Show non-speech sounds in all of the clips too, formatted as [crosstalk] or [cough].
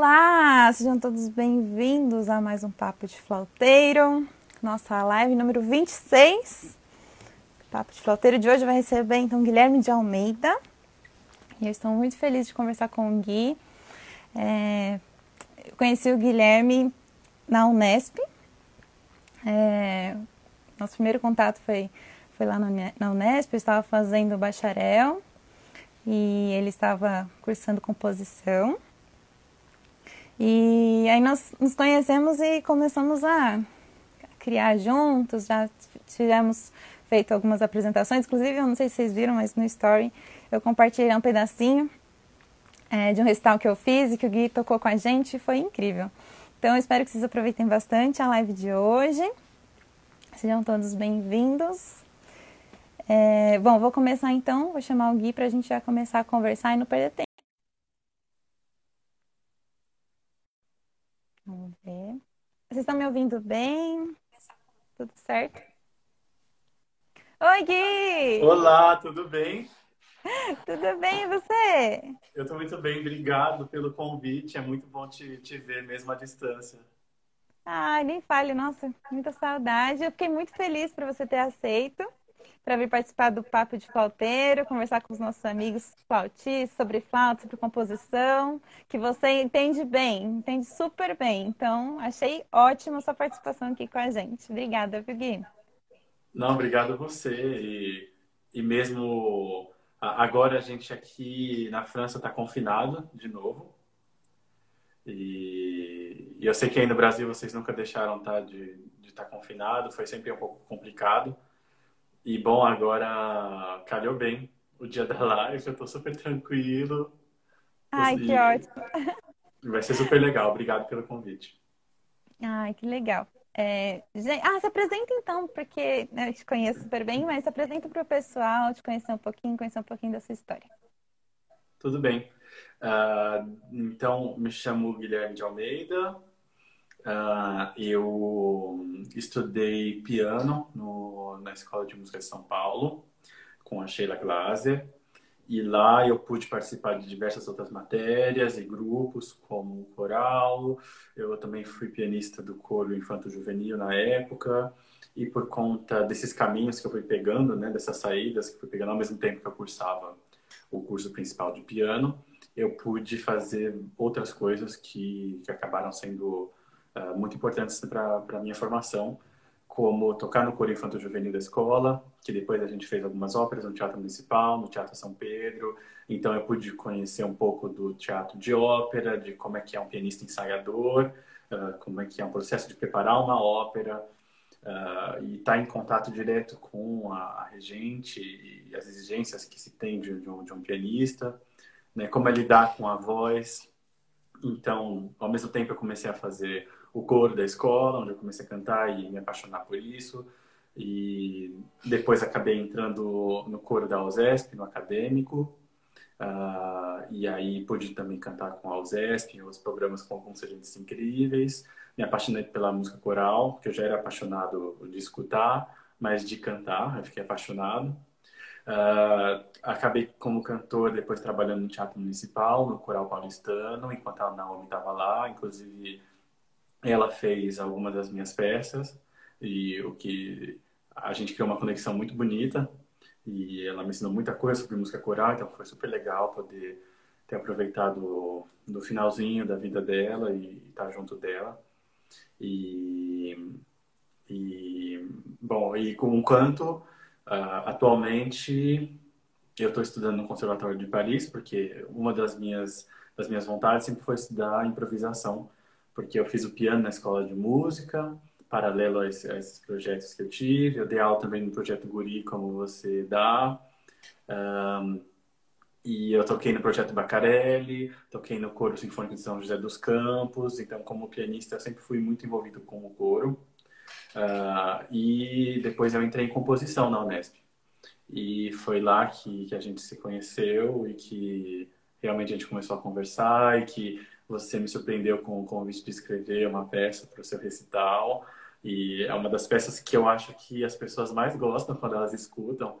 Olá, sejam todos bem-vindos a mais um Papo de Flauteiro, nossa live número 26. O Papo de Flauteiro de hoje vai receber então Guilherme de Almeida. E eu estou muito feliz de conversar com o Gui. É, eu conheci o Guilherme na Unesp. É, nosso primeiro contato foi, foi lá na Unesp, eu estava fazendo bacharel e ele estava cursando composição. E aí nós nos conhecemos e começamos a criar juntos, já tivemos feito algumas apresentações, inclusive eu não sei se vocês viram, mas no story eu compartilhei um pedacinho é, de um recital que eu fiz e que o Gui tocou com a gente foi incrível. Então eu espero que vocês aproveitem bastante a live de hoje. Sejam todos bem-vindos. É, bom, vou começar então, vou chamar o Gui para a gente já começar a conversar e não perder tempo. Vamos ver. Vocês estão me ouvindo bem? Tudo certo? Oi, Gui! Olá, tudo bem? [laughs] Tudo bem, e você? Eu estou muito bem, obrigado pelo convite. É muito bom te, te ver mesmo à distância. Ai, nem fale, nossa, muita saudade. Eu fiquei muito feliz por você ter aceito para vir participar do Papo de Flauteiro, conversar com os nossos amigos flautistas sobre flauta, sobre composição, que você entende bem, entende super bem. Então, achei ótima sua participação aqui com a gente. Obrigada, viu, Gui? Não, obrigado a você. E, e mesmo agora a gente aqui na França está confinado de novo. E, eu sei que aí no Brasil vocês nunca deixaram tá, de estar tá confinado, foi sempre um pouco complicado. E bom, agora calhou bem o dia da live, eu tô super tranquilo. Ai, e... que ótimo. Vai ser super legal, obrigado pelo convite. Ai, que legal. É, ah, se apresenta então, porque né, eu te conheço super bem, mas se apresenta para o pessoal, te conhecer um pouquinho, conhecer um pouquinho da sua história. Tudo bem. Uh, então, me chamo Guilherme de Almeida, Uh, eu estudei piano no, na Escola de Música de São Paulo, com a Sheila Glaser. E lá eu pude participar de diversas outras matérias e grupos, como o coral. Eu também fui pianista do coro infanto-juvenil na época. E por conta desses caminhos que eu fui pegando, né, dessas saídas que eu fui pegando ao mesmo tempo que eu cursava o curso principal de piano, eu pude fazer outras coisas que, que acabaram sendo uh, muito importantes para a minha formação, como tocar no coro infanto juvenil da escola, que depois a gente fez algumas óperas no Teatro Municipal, no Teatro São Pedro. Então eu pude conhecer um pouco do teatro de ópera, de como é que é um pianista ensaiador, uh, como é que é um processo de preparar uma ópera. Uh, e estar tá em contato direto com a, a, regente e as exigências que se tem de, de, um, de um, pianista, né? como é lidar com a voz. Então, ao mesmo tempo, eu comecei a fazer o coro da escola, onde eu comecei a cantar e me apaixonar por isso. E depois acabei entrando no coro da USESP, no acadêmico. Uh, e aí pude também cantar com a USESP, os programas com alguns agentes incríveis. Me apaixonei pela música coral, porque eu já era apaixonado de escutar, mas de cantar, eu fiquei apaixonado. Uh, acabei como cantor depois trabalhando no Teatro Municipal, no Coral Paulistano, enquanto a Naomi estava lá. Inclusive, ela fez algumas das minhas peças e o que a gente criou uma conexão muito bonita e ela me ensinou muita coisa sobre música coral, então foi super legal poder ter aproveitado no finalzinho da vida dela e estar junto dela. E, e bom, e com o canto, uh, atualmente eu estou estudando no Conservatório de Paris, porque uma das minhas, das minhas vontades sempre foi estudar improvisação porque eu fiz o piano na escola de música, paralelo a, esse, a esses projetos que eu tive. Eu dei aula também no projeto Guri, como você dá. Um, e eu toquei no projeto Bacarelli, toquei no coro sinfônico de São José dos Campos. Então, como pianista, eu sempre fui muito envolvido com o coro. Uh, e depois eu entrei em composição na Unesp. E foi lá que, que a gente se conheceu e que realmente a gente começou a conversar e que você me surpreendeu com o convite de escrever uma peça para o seu recital. E é uma das peças que eu acho que as pessoas mais gostam quando elas escutam.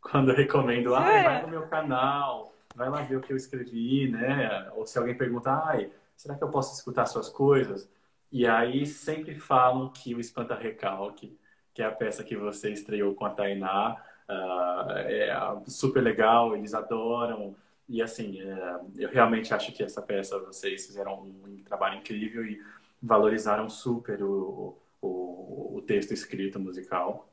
Quando eu recomendo, ah, vai no meu canal, vai lá ver o que eu escrevi, né? Ou se alguém pergunta, ai, será que eu posso escutar suas coisas? E aí sempre falam que o Espanta Recalque, que é a peça que você estreou com a Tainá, uh, é super legal, eles adoram. E assim, é, eu realmente acho que essa peça vocês fizeram um trabalho incrível e valorizaram super o, o, o texto escrito musical.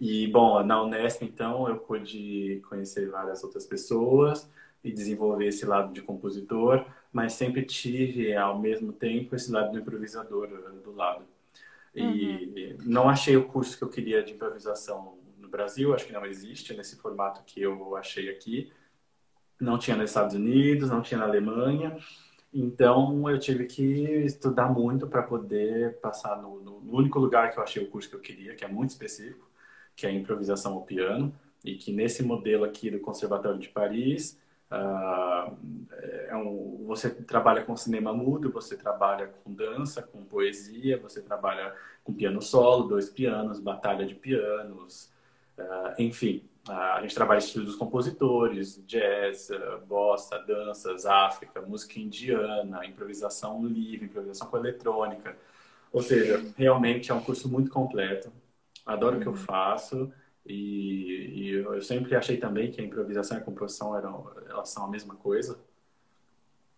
E, bom, na Unesp, então, eu pude conhecer várias outras pessoas e desenvolver esse lado de compositor, mas sempre tive, ao mesmo tempo, esse lado do improvisador do lado. E uhum. não achei o curso que eu queria de improvisação no Brasil, acho que não existe nesse formato que eu achei aqui. Não tinha nos Estados Unidos, não tinha na Alemanha. Então eu tive que estudar muito para poder passar no, no, único lugar que eu achei o curso que eu queria, que é muito específico, que é improvisação ao piano, e que nesse modelo aqui do Conservatório de Paris Uh, é um, você trabalha com cinema mudo, você trabalha com dança, com poesia, você trabalha com piano solo, dois pianos, batalha de pianos, uh, enfim. A gente trabalha estilos dos compositores, jazz, bossa, danças, África, música indiana, improvisação livre, improvisação com eletrônica. Ou seja, realmente é um curso muito completo. Adoro o que eu uhum. faço. E, e, eu sempre achei também que a improvisação e a composição eram, elas são a mesma coisa.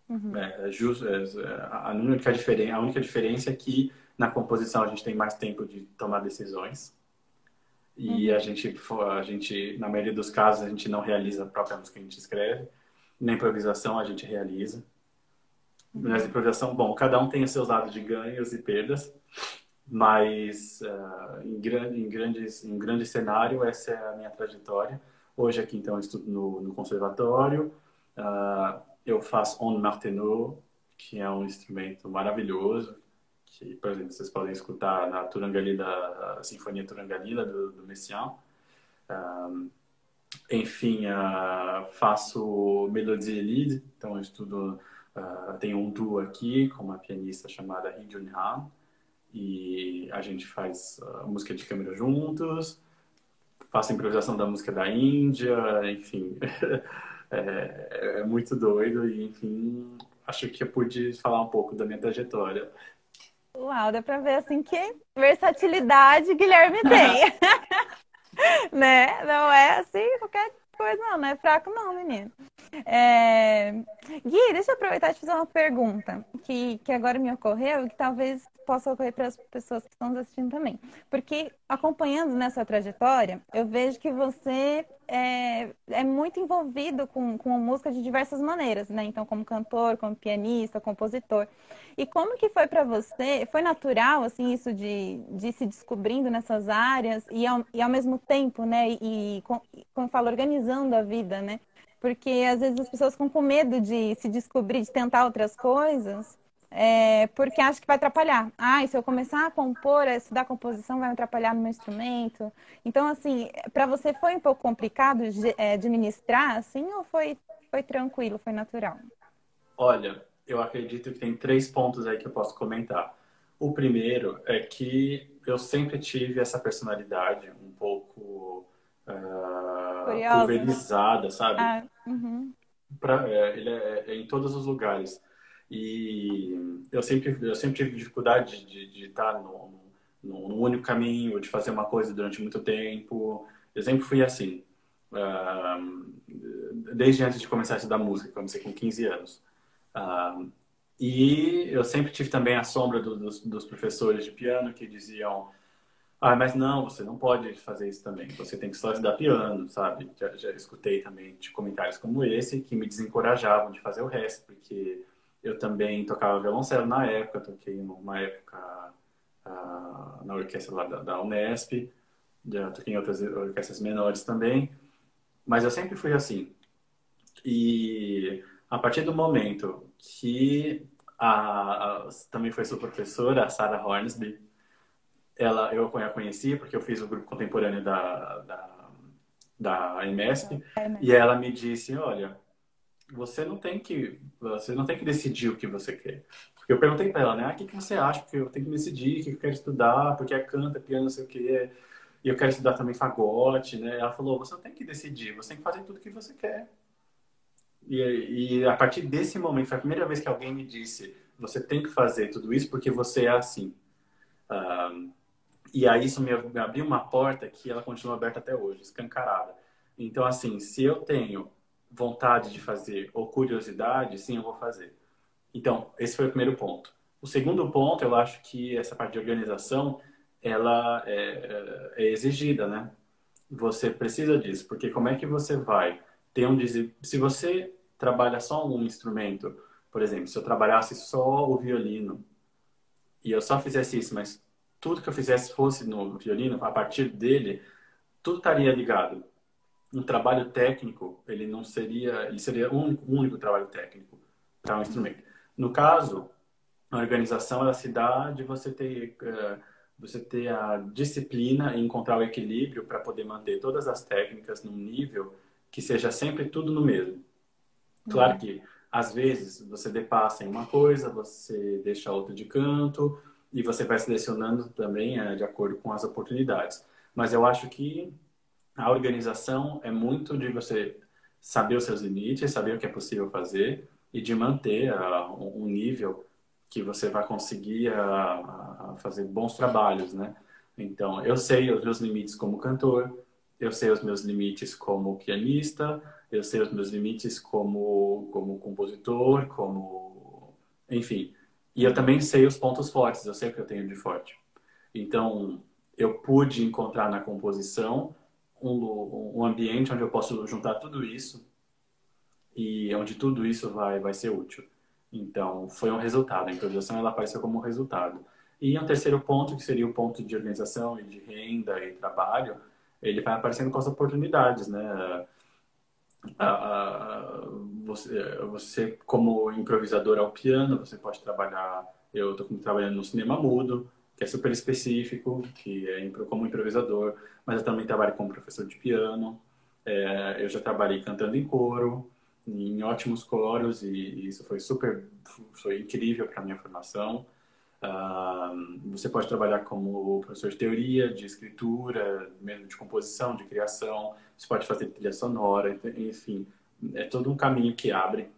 Uhum. É, é justo, é, é, a, única diferença, a única diferença é que na composição a gente tem mais tempo de tomar decisões. E uhum. a, gente, a gente, na maioria dos casos, a gente não realiza a própria música que a gente escreve. Na improvisação a gente realiza. Uhum. Mas improvisação, bom, cada um tem os seus lados de ganhos e perdas. Mas uh, em, grande, em, grandes, em grande cenário, essa é a minha trajetória. Hoje aqui, então, eu estudo no, no conservatório. Uh, eu faço on martenot, que é um instrumento maravilhoso, que, por exemplo, vocês podem escutar na Turangalila, a Sinfonia Turangalila do, do Messiaen. Um, enfim, uh, faço melodia lead, então eu estudo, uh, um duo aqui com uma pianista chamada Hee Jun Han, e a gente faz uh, música de câmera juntos, faço improvisação da música da Índia, enfim, [laughs] é, é, muito doido e, enfim, acho que eu pude falar um pouco da minha trajetória. Uau, dá pra ver assim que versatilidade Guilherme tem. [laughs] né? Não é assim qualquer coisa, não, não é fraco, não, menino. É... Gui, deixa eu aproveitar e te fazer uma pergunta que, que agora me ocorreu e que talvez possa ocorrer para as pessoas que estão nos assistindo também. Porque acompanhando nessa trajetória, eu vejo que você é, é muito envolvido com, com a música de diversas maneiras, né? Então, como cantor, como pianista, compositor. E como que foi para você? Foi natural, assim, isso de, de se descobrindo nessas áreas e ao, e ao mesmo tempo, né? E, como eu falo, organizando a vida, né? Porque às vezes as pessoas ficam com medo de se descobrir, de tentar outras coisas é, porque acho que vai atrapalhar. Ah, e se eu começar a compor, a estudar composição, vai me atrapalhar no meu instrumento. Então, assim, para você foi um pouco complicado é, administrar, assim, ou foi, foi tranquilo, foi natural? Olha, eu acredito que tem três pontos aí que eu posso comentar. O primeiro é que eu sempre tive essa personalidade um pouco uh, pulverizada, sabe? Ah, uhum. pra, é, ele é, é em todos os lugares. E eu sempre, eu sempre tive dificuldade de, de estar no, no, no, único caminho, de fazer uma coisa durante muito tempo. Eu sempre fui assim. Uh, desde antes de começar a estudar música, comecei com 15 anos. Uh, e eu sempre tive também a sombra do, dos, dos professores de piano que diziam ah, mas não, você não pode fazer isso também. Você tem que só estudar piano, sabe? Já, já escutei também de comentários como esse que me desencorajavam de fazer o resto, porque eu também tocava violoncelo na época, toquei numa época uh, na orquestra lá da, da, Unesp, já toquei em outras orquestras menores também, mas eu sempre fui assim. E a partir do momento que a, a também foi sua professora, a Sarah Hornsby, ela, eu a conheci porque eu fiz o grupo contemporâneo da, da, da MESP, é, e ela me disse, olha, você não tem que você não tem que decidir o que você quer. Porque eu perguntei para ela, né? Ah, o que, que você acha? Porque eu tenho que decidir o que eu quero estudar, porque é canta, piano, não sei o quê. E eu quero estudar também fagote, né? Ela falou, você não tem que decidir, você tem que fazer tudo o que você quer. E, e a partir desse momento, foi a primeira vez que alguém me disse: você tem que fazer tudo isso porque você é assim. Uh, e aí isso me abriu uma porta que ela continua aberta até hoje, escancarada. Então, assim, se eu tenho vontade de fazer ou curiosidade, sim, eu vou fazer. Então, esse foi o primeiro ponto. O segundo ponto, eu acho que essa parte de organização, ela é, é, é exigida, né? Você precisa disso, porque como é que você vai ter um... Se você trabalha só um instrumento, por exemplo, se eu trabalhasse só o violino e eu só fizesse isso, mas tudo que eu fizesse fosse no violino, a partir dele, tudo estaria ligado. Um trabalho técnico, ele não seria, ele seria um único trabalho técnico para um instrumento. No caso, a organização ela se dá de você ter uh, você ter a disciplina e encontrar o equilíbrio para poder manter todas as técnicas num nível que seja sempre tudo no mesmo. Claro uhum. que às vezes você depassa em uma coisa, você deixa outra de canto e você vai selecionando também é, de acordo com as oportunidades. Mas eu acho que a organização é muito de você saber os seus limites, saber o que é possível fazer e de manter uh, um nível que você vai conseguir uh, fazer bons trabalhos, né? Então, eu sei os meus limites como cantor, eu sei os meus limites como pianista, eu sei os meus limites como, como compositor, como. Enfim. E eu também sei os pontos fortes, eu sei o que eu tenho de forte. Então, eu pude encontrar na composição um, um ambiente onde eu posso juntar tudo isso e onde tudo isso vai, vai ser útil. Então, foi um resultado. A improvisação ela apareceu como um resultado. E um terceiro ponto, que seria o ponto de organização e de renda e trabalho, ele vai aparecendo com as oportunidades, né? você, você, como improvisador ao piano, você pode trabalhar. Eu estou trabalhando no cinema mudo, que é super específico, que é como improvisador, mas eu também trabalho como professor de piano. É, eu já trabalhei cantando em coro, em ótimos coros, e, e isso foi super, foi incrível para minha formação. Uh, você pode trabalhar como professor de teoria, de escritura, mesmo de composição, de criação. Você pode fazer trilha sonora, enfim, é todo um caminho que abre.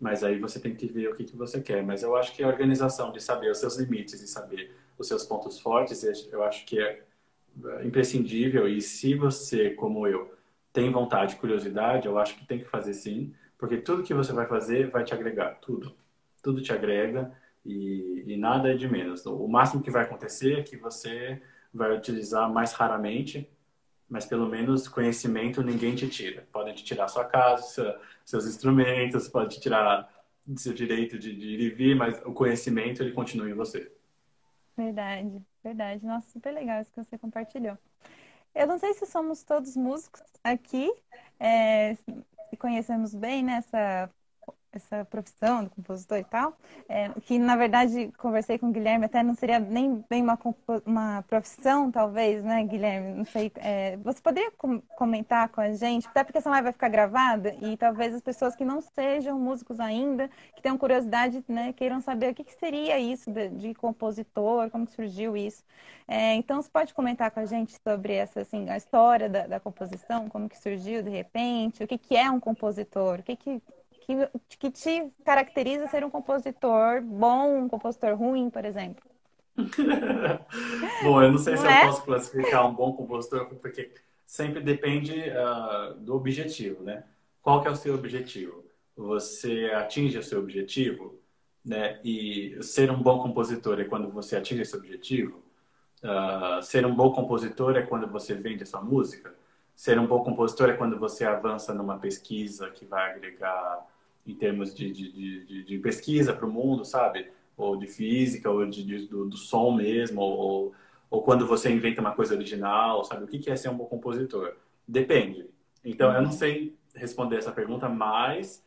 Mas aí você tem que ver o que, que você quer. Mas eu acho que a organização de saber os seus limites e saber os seus pontos fortes, eu acho que é, é imprescindível. E se você, como eu, tem vontade e curiosidade, eu acho que tem que fazer sim, porque tudo que você vai fazer vai te agregar, tudo. Tudo te agrega e, e, nada é de menos. O máximo que vai acontecer é que você vai utilizar mais raramente, mas pelo menos conhecimento ninguém te tira. Podem te tirar sua casa, seus instrumentos, pode te tirar seu direito de, de ir e vir, mas o conhecimento ele continua em você. Verdade, verdade. Nossa, super legal isso que você compartilhou. Eu não sei se somos todos músicos aqui, é, conhecemos bem nessa essa profissão do compositor e tal, é, que na verdade conversei com o Guilherme, até não seria nem bem uma, uma profissão, talvez, né, Guilherme? Não sei. É, você poderia com comentar com a gente, até porque essa live vai ficar gravada e talvez as pessoas que não sejam músicos ainda, que tenham curiosidade, né, queiram saber o que, que seria isso de, de, compositor, como surgiu isso. É, então, você pode comentar com a gente sobre essa, assim, a história da, da composição, como que surgiu de repente, o que, que é um compositor, o que, que que, que te caracteriza ser um compositor bom, um compositor ruim, por exemplo? [laughs] bom, eu não sei não se é? eu posso classificar um bom compositor, porque sempre depende uh, do objetivo, né? Qual que é o seu objetivo? Você atinge o seu objetivo, né? E ser um bom compositor é quando você atinge esse objetivo. Uh, ser um bom compositor é quando você vende a sua música. Ser um bom compositor é quando você avança numa pesquisa que vai agregar em termos de, de, de, de pesquisa para o mundo, sabe? Ou de física, ou de, do, do, som mesmo, ou, ou quando você inventa uma coisa original, sabe? O que é ser um bom compositor? Depende. Então, eu não uhum. sei responder essa pergunta, mas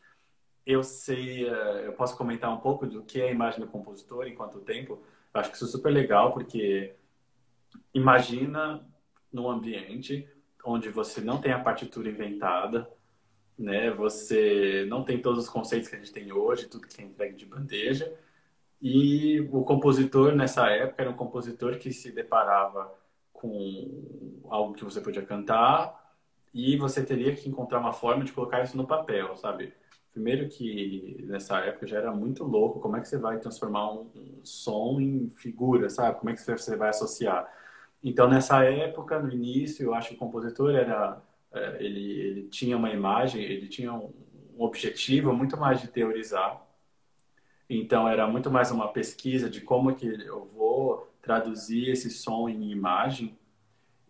eu sei, eh, eu posso comentar um pouco do que é a imagem do compositor em quanto tempo. Eu acho que isso é super legal, porque imagina num ambiente onde você não tem a partitura inventada, né? Você não tem todos os conceitos que a gente tem hoje, tudo que é entregue de bandeja. E o compositor nessa época era um compositor que se deparava com algo que você podia cantar e você teria que encontrar uma forma de colocar isso no papel, sabe? primeiro que nessa época já era muito louco, como é que você vai transformar um, som em figura, sabe? Como é que você vai associar? Então, nessa época, no início, eu acho que o compositor era, ele, ele tinha uma imagem, ele tinha um, objetivo muito mais de teorizar. Então, era muito mais uma pesquisa de como que eu vou traduzir esse som em imagem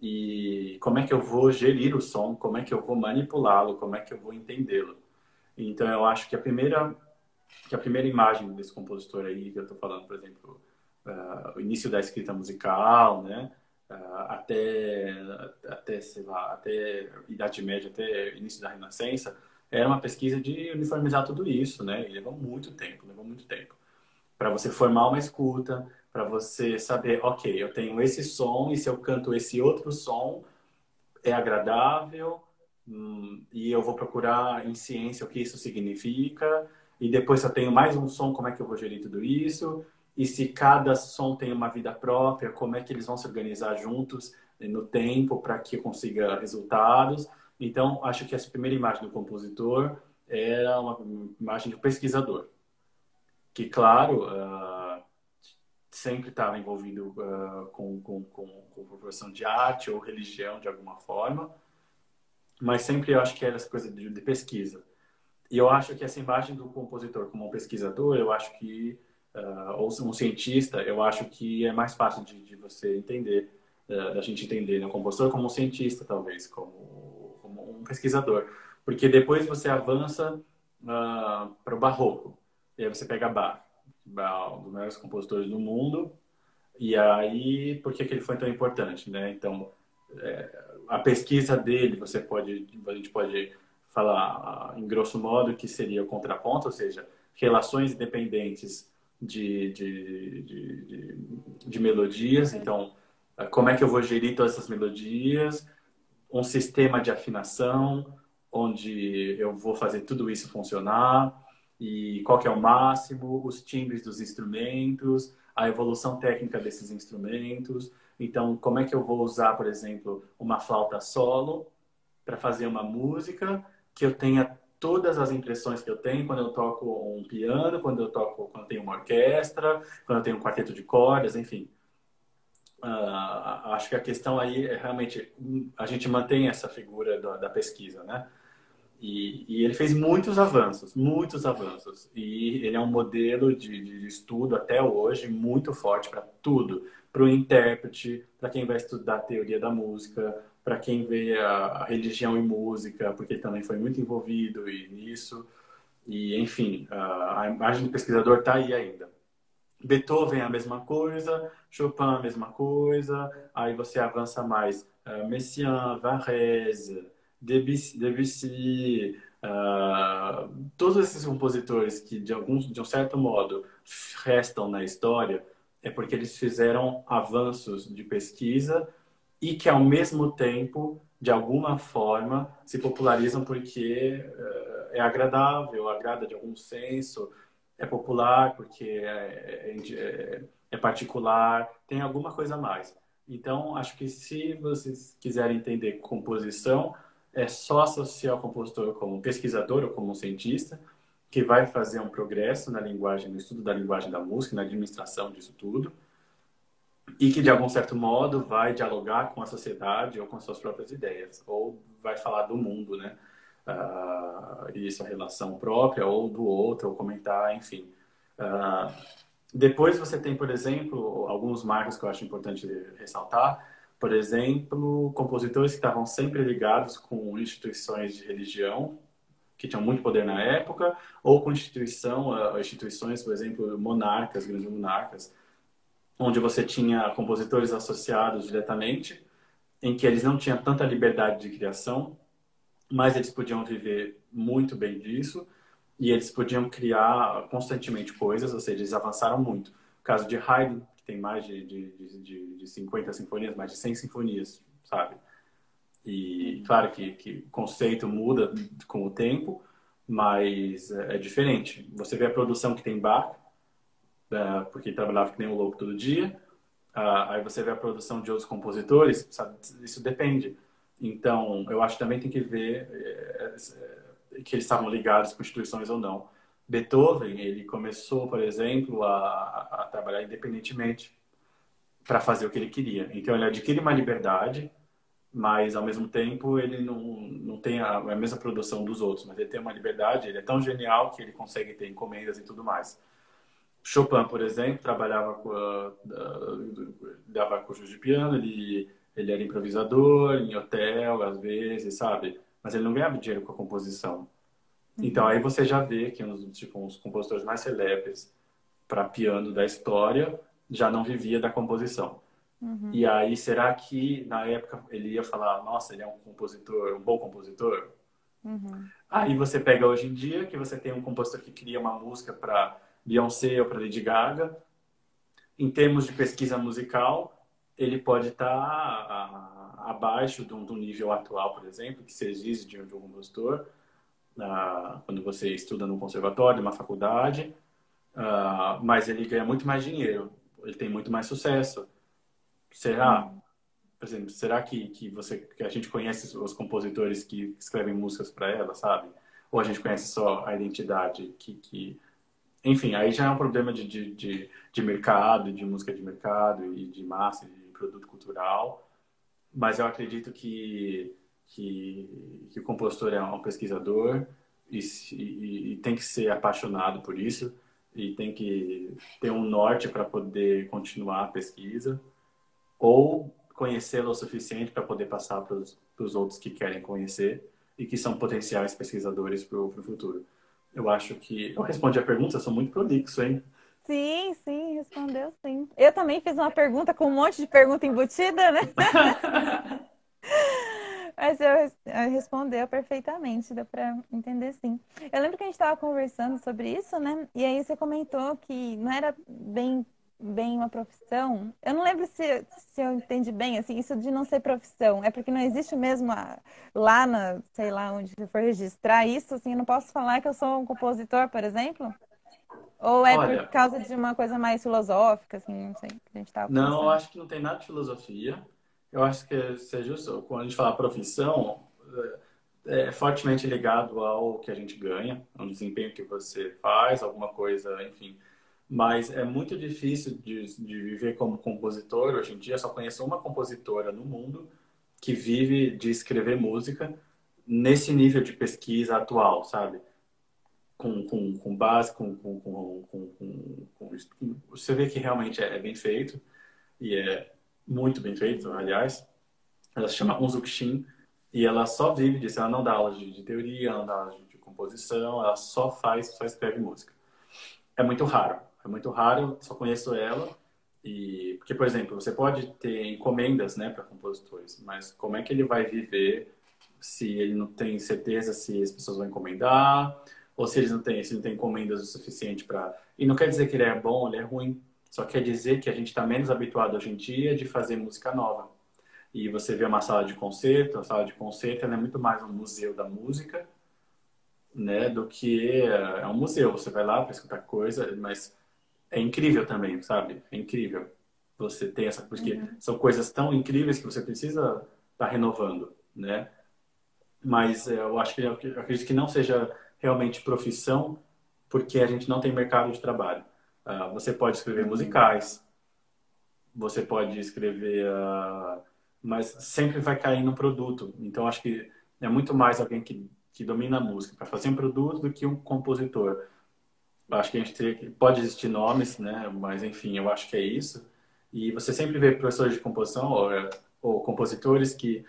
e como é que eu vou gerir o som, como é que eu vou manipulá-lo, como é que eu vou entendê-lo. Então eu acho que a primeira que a primeira imagem desse compositor aí que eu estou falando, por exemplo, uh, o início da escrita musical, né, até até sei lá, até Idade Média, até início da Renascença, era uma pesquisa de uniformizar tudo isso, né? E levou muito tempo, levou muito tempo para você formar uma escuta, para você saber, ok, eu tenho esse som e se eu canto esse outro som é agradável hum, e eu vou procurar em ciência o que isso significa e depois se eu tenho mais um som, como é que eu vou gerir tudo isso? E se cada som tem uma vida própria, como é que eles vão se organizar juntos no tempo para que consiga resultados? Então, acho que essa primeira imagem do compositor era uma imagem do pesquisador, que, claro, uh, sempre estava envolvido uh, com, com, com, com profissão de arte ou religião de alguma forma, mas sempre eu acho que era essa coisa de, de, pesquisa. E eu acho que essa imagem do compositor como um pesquisador, eu acho que, uh, ou um cientista, eu acho que é mais fácil de, de você entender, uh, da gente entender né? o compositor como um cientista, talvez, como, como um pesquisador. Porque depois você avança para o barroco, e aí você pega Bach um dos maiores compositores do mundo. E aí, por que, que ele foi tão importante, né? Então, é, a pesquisa dele, você pode, a gente pode falar em grosso modo que seria o contraponto, ou seja, relações independentes de, de, de, de, melodias. Então, como é que eu vou gerir todas essas melodias? Um sistema de afinação, onde eu vou fazer tudo isso funcionar e qual que é o máximo, os timbres dos instrumentos, a evolução técnica desses instrumentos. Então, como é que eu vou usar, por exemplo, uma flauta solo para fazer uma música que eu tenha todas as impressões que eu tenho quando eu toco um piano, quando eu toco, quando eu tenho uma orquestra, quando eu tenho um quarteto de cordas, enfim. Uh, acho que a questão aí é realmente a gente mantém essa figura da, da pesquisa, né? E, e, ele fez muitos avanços, muitos avanços. E ele é um modelo de, de estudo até hoje muito forte para tudo. Para o intérprete, para quem vai estudar teoria da música, para quem vê a, a, religião e música, porque ele também foi muito envolvido nisso. E, enfim, a, a imagem do pesquisador está aí ainda. Beethoven é a mesma coisa, Chopin a mesma coisa, aí você avança mais. Uh, Messiaen, Varese, Debussy, Debussy uh, todos esses compositores que de algum de um certo modo restam na história é porque eles fizeram avanços de pesquisa e que ao mesmo tempo de alguma forma se popularizam porque uh, é agradável, agrada de algum senso, é popular porque é, é, é, é particular, tem alguma coisa a mais. Então, acho que se vocês quiserem entender composição, é só associar o compositor como pesquisador ou como cientista, que vai fazer um progresso na linguagem, no estudo da linguagem da música, na administração disso tudo, e que de algum certo modo vai dialogar com a sociedade ou com suas próprias ideias, ou vai falar do mundo, né? Uh, isso, a relação própria ou do outro, ou comentar, enfim. Uh, depois você tem, por exemplo, alguns marcos que eu acho importante ressaltar, por exemplo, compositores que estavam sempre ligados com instituições de religião, que tinham muito poder na época, ou com instituição, uh, instituições, por exemplo, monarcas, grandes monarcas, onde você tinha compositores associados diretamente, em que eles não tinham tanta liberdade de criação, mas eles podiam viver muito bem disso, e eles podiam criar constantemente coisas, ou seja, eles avançaram muito. O caso de Haydn, tem mais de, de, de, de 50 sinfonias, mais de 100 sinfonias, sabe? E claro que, que o conceito muda com o tempo, mas é, é diferente. Você vê a produção que tem Bach, porque trabalhava que nem um louco todo dia, ah, aí você vê a produção de outros compositores, sabe? Isso depende. Então, eu acho que também tem que ver é, que eles estavam ligados com instituições ou não. Beethoven, ele começou, por exemplo, a, a trabalhar independentemente para fazer o que ele queria. Então, ele adquire uma liberdade, mas, ao mesmo tempo, ele não, não tem a, a mesma produção dos outros, mas ele tem uma liberdade, ele é tão genial que ele consegue ter encomendas e tudo mais. Chopin, por exemplo, trabalhava com, dava cursos de piano, ele, ele era improvisador em hotel, às vezes, sabe? Mas ele não ganhava dinheiro com a composição. Então aí você já vê que uns, tipo, os compositores mais celebres para piano da história já não vivia da composição. Uhum. E aí, será que na época ele ia falar, nossa, ele é um compositor, um bom compositor? Uhum. Aí você pega hoje em dia que você tem um compositor que cria uma música para Beyoncé ou para Lady Gaga. Em termos de pesquisa musical, ele pode estar tá abaixo do, do, nível atual, por exemplo, que se exige de um compositor uh, quando você estuda no conservatório, numa faculdade, uh, mas ele ganha muito mais dinheiro, ele tem muito mais sucesso. Será? Por exemplo, será que, que você que a gente conhece os compositores que escrevem músicas para ela, sabe? Ou a gente conhece só a identidade que, que... enfim, aí já é um problema de, de, de, de mercado, de música de mercado e de massa, de produto cultural. Mas eu acredito que que, que o compositor é um pesquisador e, e, e, tem que ser apaixonado por isso e tem que ter um norte para poder continuar a pesquisa ou conhecê-lo o suficiente para poder passar para os outros que querem conhecer e que são potenciais pesquisadores para o futuro. Eu acho que eu respondi a pergunta, eu sou muito prolixo, hein? Sim, sim, respondeu sim. Eu também fiz uma pergunta com um monte de pergunta embutida, né? [laughs] Mas eu, eu respondeu perfeitamente, deu para entender sim. Eu lembro que a gente estava conversando sobre isso, né? E aí você comentou que não era bem bem uma profissão. Eu não lembro se, se eu entendi bem, assim, isso de não ser profissão. É porque não existe mesmo a, lá na, sei lá, onde você for registrar isso, assim, eu não posso falar que eu sou um compositor, por exemplo? Ou é Olha, por causa de uma coisa mais filosófica, assim, não sei, que a gente tava Não, eu acho que não tem nada de filosofia. Eu acho que seja justo, quando a gente fala profissão, é, é fortemente ligado ao que a gente ganha, ao desempenho que você faz, alguma coisa, enfim. Mas é muito difícil de, de viver como compositor. Hoje em dia, só conheço uma compositora no mundo que vive de escrever música nesse nível de pesquisa atual, sabe? Com, com, com base, com, com, com, com, com, Você vê que realmente é, é bem feito e é muito bem feito, aliás. Ela se chama Unzuk e ela só vive disso. Ela não dá aulas de, de teoria, não dá aulas de, de, composição, ela só faz, só escreve música. É muito raro, é muito raro, só conheço ela. E porque, por exemplo, você pode ter encomendas, né, para compositores, mas como é que ele vai viver se ele não tem certeza se as pessoas vão encomendar ou se eles não têm, se não tem encomendas o suficiente para. E não quer dizer que ele é bom, ele é ruim. Só quer dizer que a gente está menos habituado hoje em dia de fazer música nova. E você vê uma sala de concerto, a sala de concerto é muito mais um museu da música, né, do que é um museu. Você vai lá para escutar coisa, mas é incrível também, sabe? É incrível. Você tem essa porque uhum. são coisas tão incríveis que você precisa estar tá renovando, né? Mas é, eu acho que eu acredito que não seja realmente profissão, porque a gente não tem mercado de trabalho. Uh, você pode escrever uhum. musicais, você pode escrever, uh, mas sempre vai cair no produto. Então acho que é muito mais alguém que, que domina a música para fazer um produto do que um compositor. Acho que a gente teria, pode existir nomes, né? Mas enfim, eu acho que é isso. E você sempre vê professores de composição ou, ou compositores que,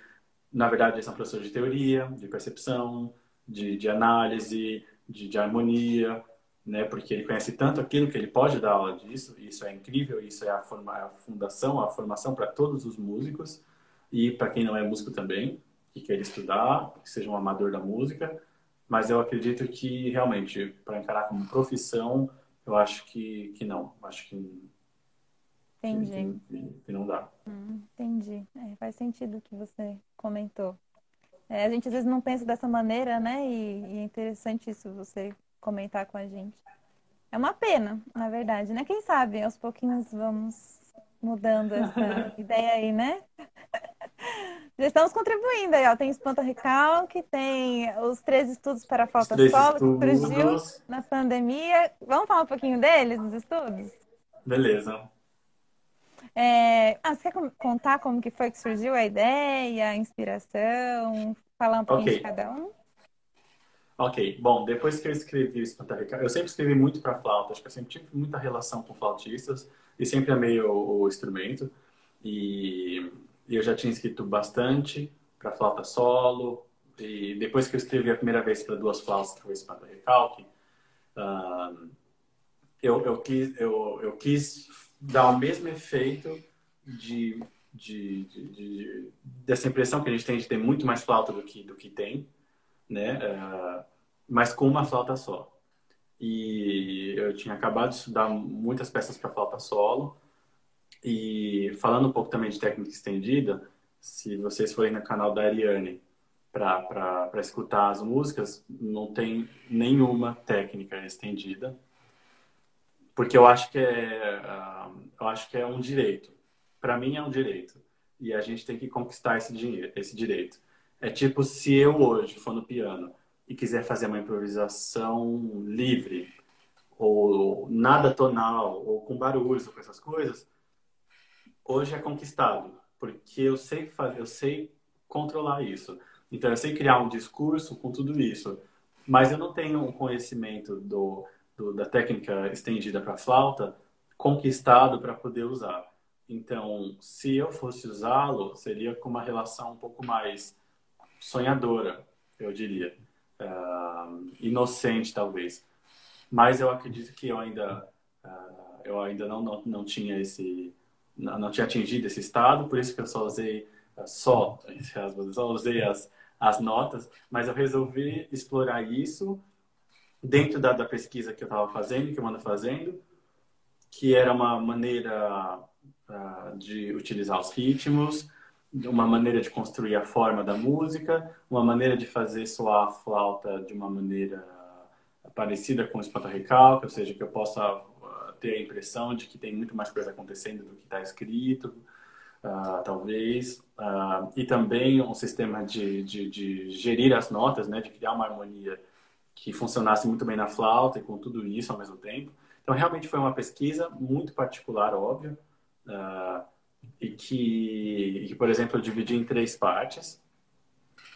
na verdade, são professores de teoria, de percepção, de, de análise, de, de harmonia né? Porque ele conhece tanto aquilo que ele pode dar aula disso. Isso é incrível. Isso é a, forma, a fundação, a formação para todos os músicos e para quem não é músico também, que quer estudar, que seja um amador da música. Mas eu acredito que realmente para encarar como profissão, eu acho que que não. Acho que Entendi. Que, que não dá. Hum, entendi. É, faz sentido o que você comentou. É, a gente às vezes não pensa dessa maneira, né? E, e, é interessante isso você comentar com a gente. É uma pena, na verdade, né? Quem sabe aos pouquinhos vamos mudando essa [laughs] ideia aí, né? Estamos contribuindo aí, ó. Tem espanta recalque, tem os três estudos para a falta solo que surgiu na pandemia. Vamos falar um pouquinho deles, dos estudos? Beleza. É... Ah, você quer contar como que foi que surgiu a ideia, a inspiração? Falar um pouquinho okay. de cada um? Ok, bom, depois que eu escrevi o Espanta Recalque, eu sempre escrevi muito para flauta, acho que eu sempre tive muita relação com flautistas e sempre amei o, o instrumento. E e eu já tinha escrito bastante para flauta solo. E depois que eu escrevi a primeira vez para duas flautas, que foi Espada Recalque, uh, eu, eu, quis, eu, eu quis dar o mesmo efeito de, de, de, de, dessa impressão que a gente tem de ter muito mais flauta do que, do que tem, né? Uh, mas com uma flauta só. E eu tinha acabado de estudar muitas peças para flauta solo e falando um pouco também de técnica estendida, se vocês forem no canal da Ariane para escutar as músicas, não tem nenhuma técnica estendida, porque eu acho que é, uh, eu acho que é um direito. Para mim é um direito e a gente tem que conquistar esse, dinheiro, esse direito. É tipo se eu hoje for no piano e quiser fazer uma improvisação livre ou nada tonal ou com barulhos ou com essas coisas, hoje é conquistado, porque eu sei fazer, eu sei controlar isso. Então eu sei criar um discurso com tudo isso, mas eu não tenho um conhecimento do, do da técnica estendida para flauta conquistado para poder usar. Então, se eu fosse usá-lo, seria com uma relação um pouco mais sonhadora, eu diria, uh, inocente talvez. Mas eu acredito que eu ainda uh, eu ainda não, não, não tinha esse não, não tinha atingido esse estado, por isso que eu só usei eh, só, só usei as, as notas, mas eu resolvi explorar isso dentro da, da pesquisa que eu estava fazendo, que eu ando fazendo, que era uma maneira uh, de utilizar os ritmos, uma maneira de construir a forma da música, uma maneira de fazer soar a flauta de uma maneira parecida com o espanta-recalque, ou seja, que eu possa ter a impressão de que tem muito mais coisa acontecendo do que está escrito, uh, talvez. Uh, e também um sistema de, de, de, gerir as notas, né, de criar uma harmonia que funcionasse muito bem na flauta e com tudo isso ao mesmo tempo. Então, realmente foi uma pesquisa muito particular, óbvio, uh, e que, que, por exemplo, eu dividi em três partes.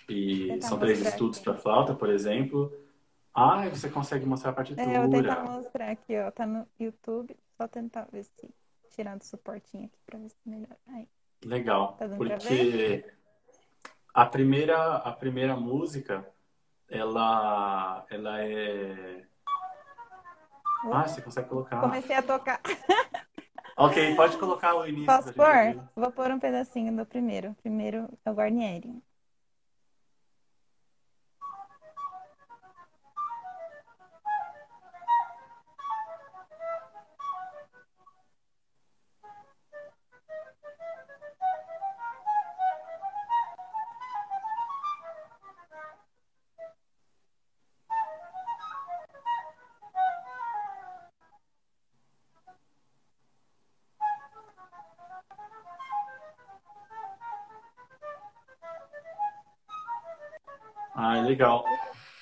E são três estudos para flauta, por exemplo. Ah, você consegue mostrar a partitura. É, eu vou tentar mostrar aqui, ó. Tá no YouTube. Só tentar ver se. Tirando o suportinho aqui pra ver se melhora. Aí. Legal. Tá porque a primeira, a primeira música, ela, ela é. Ah, você consegue colocar. Comecei a tocar. [laughs] ok, pode colocar o início. Posso pôr? Vou pôr um pedacinho do primeiro. Primeiro é o Guarnieri. Ah, legal.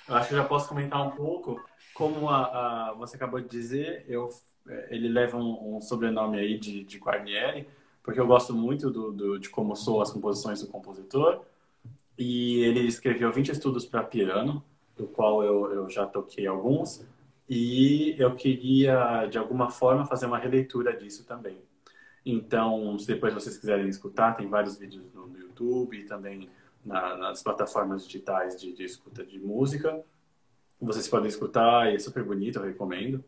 Eu acho que já posso comentar um pouco. Como a, a você acabou de dizer, eu, ele leva um, um sobrenome aí de, de Guarnieri, porque eu gosto muito do, do, de como são as composições do compositor. E ele escreveu 20 estudos para piano, do qual eu, eu já toquei alguns. E eu queria, de alguma forma, fazer uma releitura disso também. Então, se depois vocês quiserem escutar, tem vários vídeos no, YouTube também na, nas plataformas digitais de, de, escuta de música. Vocês podem escutar e é super bonito, eu recomendo.